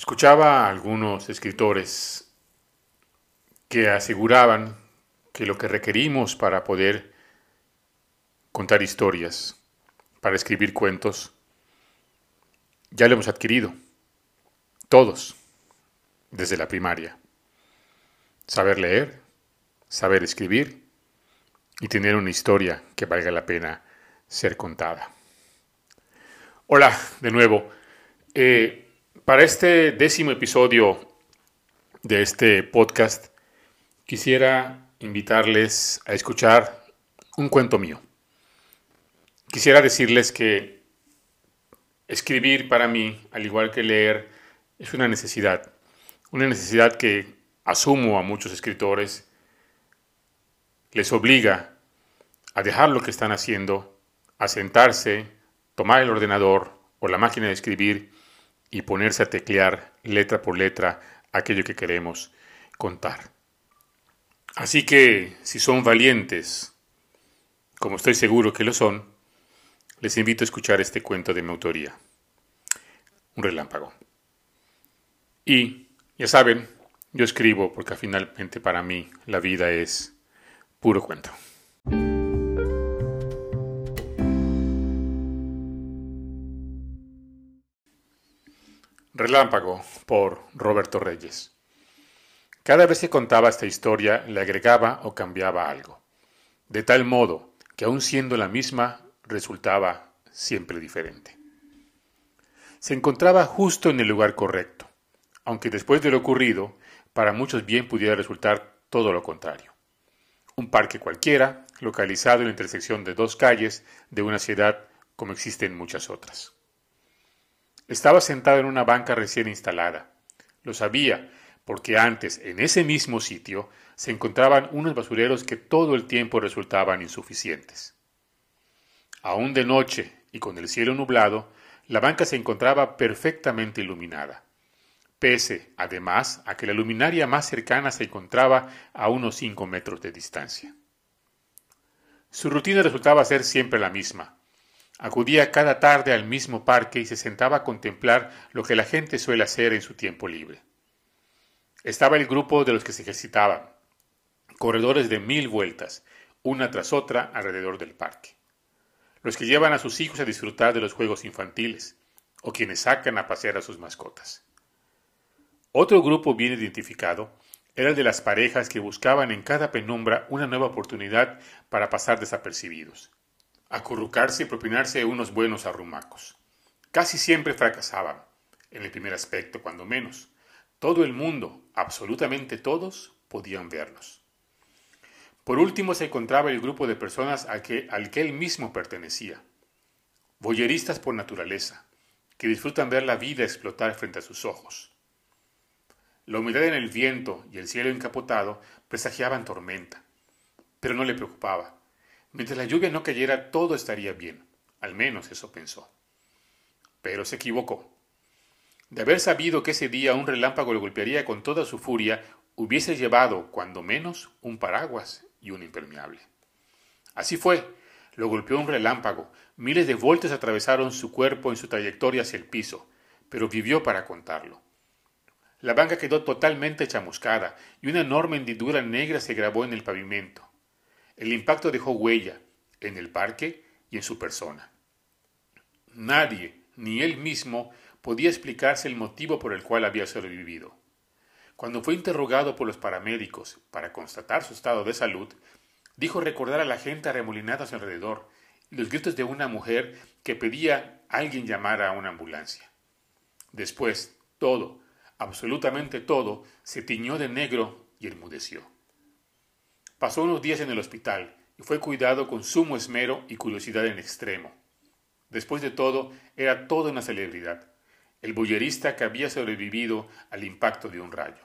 Escuchaba a algunos escritores que aseguraban que lo que requerimos para poder contar historias, para escribir cuentos, ya lo hemos adquirido, todos, desde la primaria. Saber leer, saber escribir y tener una historia que valga la pena ser contada. Hola, de nuevo. Eh, para este décimo episodio de este podcast, quisiera invitarles a escuchar un cuento mío. Quisiera decirles que escribir para mí, al igual que leer, es una necesidad. Una necesidad que asumo a muchos escritores les obliga a dejar lo que están haciendo, a sentarse, tomar el ordenador o la máquina de escribir y ponerse a teclear letra por letra aquello que queremos contar. Así que, si son valientes, como estoy seguro que lo son, les invito a escuchar este cuento de mi autoría, Un relámpago. Y, ya saben, yo escribo porque finalmente para mí la vida es puro cuento. Relámpago por Roberto Reyes. Cada vez que contaba esta historia le agregaba o cambiaba algo, de tal modo que aun siendo la misma resultaba siempre diferente. Se encontraba justo en el lugar correcto, aunque después de lo ocurrido, para muchos bien pudiera resultar todo lo contrario. Un parque cualquiera, localizado en la intersección de dos calles de una ciudad como existen muchas otras. Estaba sentado en una banca recién instalada. Lo sabía, porque antes, en ese mismo sitio, se encontraban unos basureros que todo el tiempo resultaban insuficientes. Aún de noche y con el cielo nublado, la banca se encontraba perfectamente iluminada, pese, además, a que la luminaria más cercana se encontraba a unos cinco metros de distancia. Su rutina resultaba ser siempre la misma, Acudía cada tarde al mismo parque y se sentaba a contemplar lo que la gente suele hacer en su tiempo libre. Estaba el grupo de los que se ejercitaban, corredores de mil vueltas, una tras otra alrededor del parque. Los que llevan a sus hijos a disfrutar de los juegos infantiles, o quienes sacan a pasear a sus mascotas. Otro grupo bien identificado era el de las parejas que buscaban en cada penumbra una nueva oportunidad para pasar desapercibidos acurrucarse y propinarse unos buenos arrumacos. Casi siempre fracasaban, en el primer aspecto cuando menos. Todo el mundo, absolutamente todos, podían verlos. Por último se encontraba el grupo de personas al que, al que él mismo pertenecía. Boyeristas por naturaleza, que disfrutan ver la vida explotar frente a sus ojos. La humedad en el viento y el cielo encapotado presagiaban tormenta, pero no le preocupaba Mientras la lluvia no cayera, todo estaría bien. Al menos eso pensó. Pero se equivocó. De haber sabido que ese día un relámpago le golpearía con toda su furia, hubiese llevado, cuando menos, un paraguas y un impermeable. Así fue. Lo golpeó un relámpago. Miles de voltios atravesaron su cuerpo en su trayectoria hacia el piso, pero vivió para contarlo. La banca quedó totalmente chamuscada y una enorme hendidura negra se grabó en el pavimento. El impacto dejó huella en el parque y en su persona. Nadie, ni él mismo, podía explicarse el motivo por el cual había sobrevivido. Cuando fue interrogado por los paramédicos para constatar su estado de salud, dijo recordar a la gente arremolinada a su alrededor y los gritos de una mujer que pedía a alguien llamar a una ambulancia. Después, todo, absolutamente todo, se tiñó de negro y enmudeció. Pasó unos días en el hospital y fue cuidado con sumo esmero y curiosidad en extremo. Después de todo, era toda una celebridad, el bullerista que había sobrevivido al impacto de un rayo.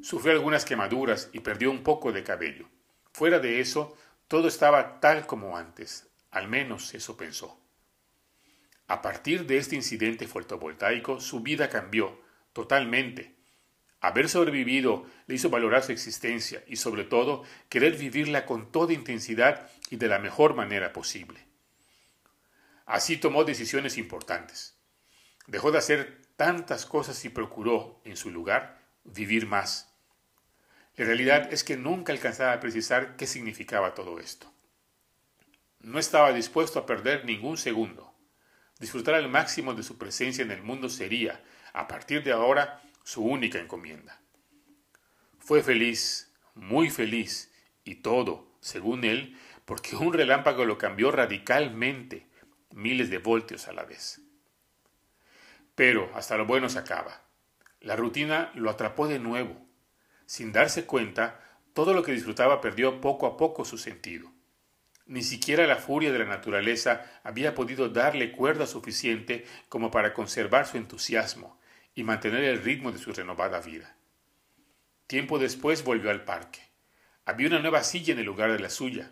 Sufrió algunas quemaduras y perdió un poco de cabello. Fuera de eso, todo estaba tal como antes, al menos eso pensó. A partir de este incidente fotovoltaico, su vida cambió totalmente Haber sobrevivido le hizo valorar su existencia y sobre todo querer vivirla con toda intensidad y de la mejor manera posible. Así tomó decisiones importantes. Dejó de hacer tantas cosas y procuró, en su lugar, vivir más. La realidad es que nunca alcanzaba a precisar qué significaba todo esto. No estaba dispuesto a perder ningún segundo. Disfrutar al máximo de su presencia en el mundo sería, a partir de ahora, su única encomienda. Fue feliz, muy feliz, y todo, según él, porque un relámpago lo cambió radicalmente, miles de voltios a la vez. Pero hasta lo bueno se acaba. La rutina lo atrapó de nuevo. Sin darse cuenta, todo lo que disfrutaba perdió poco a poco su sentido. Ni siquiera la furia de la naturaleza había podido darle cuerda suficiente como para conservar su entusiasmo y mantener el ritmo de su renovada vida. Tiempo después volvió al parque. Había una nueva silla en el lugar de la suya.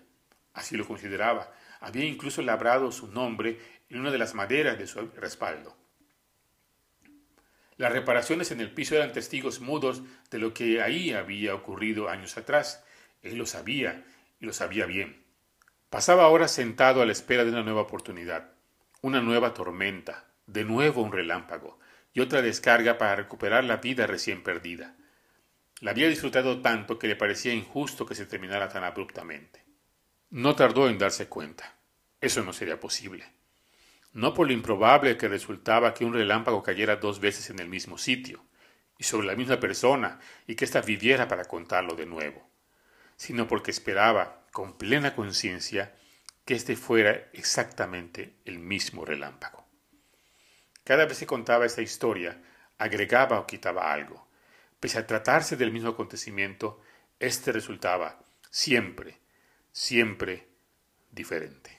Así lo consideraba. Había incluso labrado su nombre en una de las maderas de su respaldo. Las reparaciones en el piso eran testigos mudos de lo que ahí había ocurrido años atrás. Él lo sabía y lo sabía bien. Pasaba ahora sentado a la espera de una nueva oportunidad, una nueva tormenta, de nuevo un relámpago y otra descarga para recuperar la vida recién perdida. La había disfrutado tanto que le parecía injusto que se terminara tan abruptamente. No tardó en darse cuenta. Eso no sería posible. No por lo improbable que resultaba que un relámpago cayera dos veces en el mismo sitio, y sobre la misma persona, y que ésta viviera para contarlo de nuevo, sino porque esperaba con plena conciencia que este fuera exactamente el mismo relámpago. Cada vez que contaba esta historia, agregaba o quitaba algo. Pese a tratarse del mismo acontecimiento, éste resultaba siempre, siempre diferente.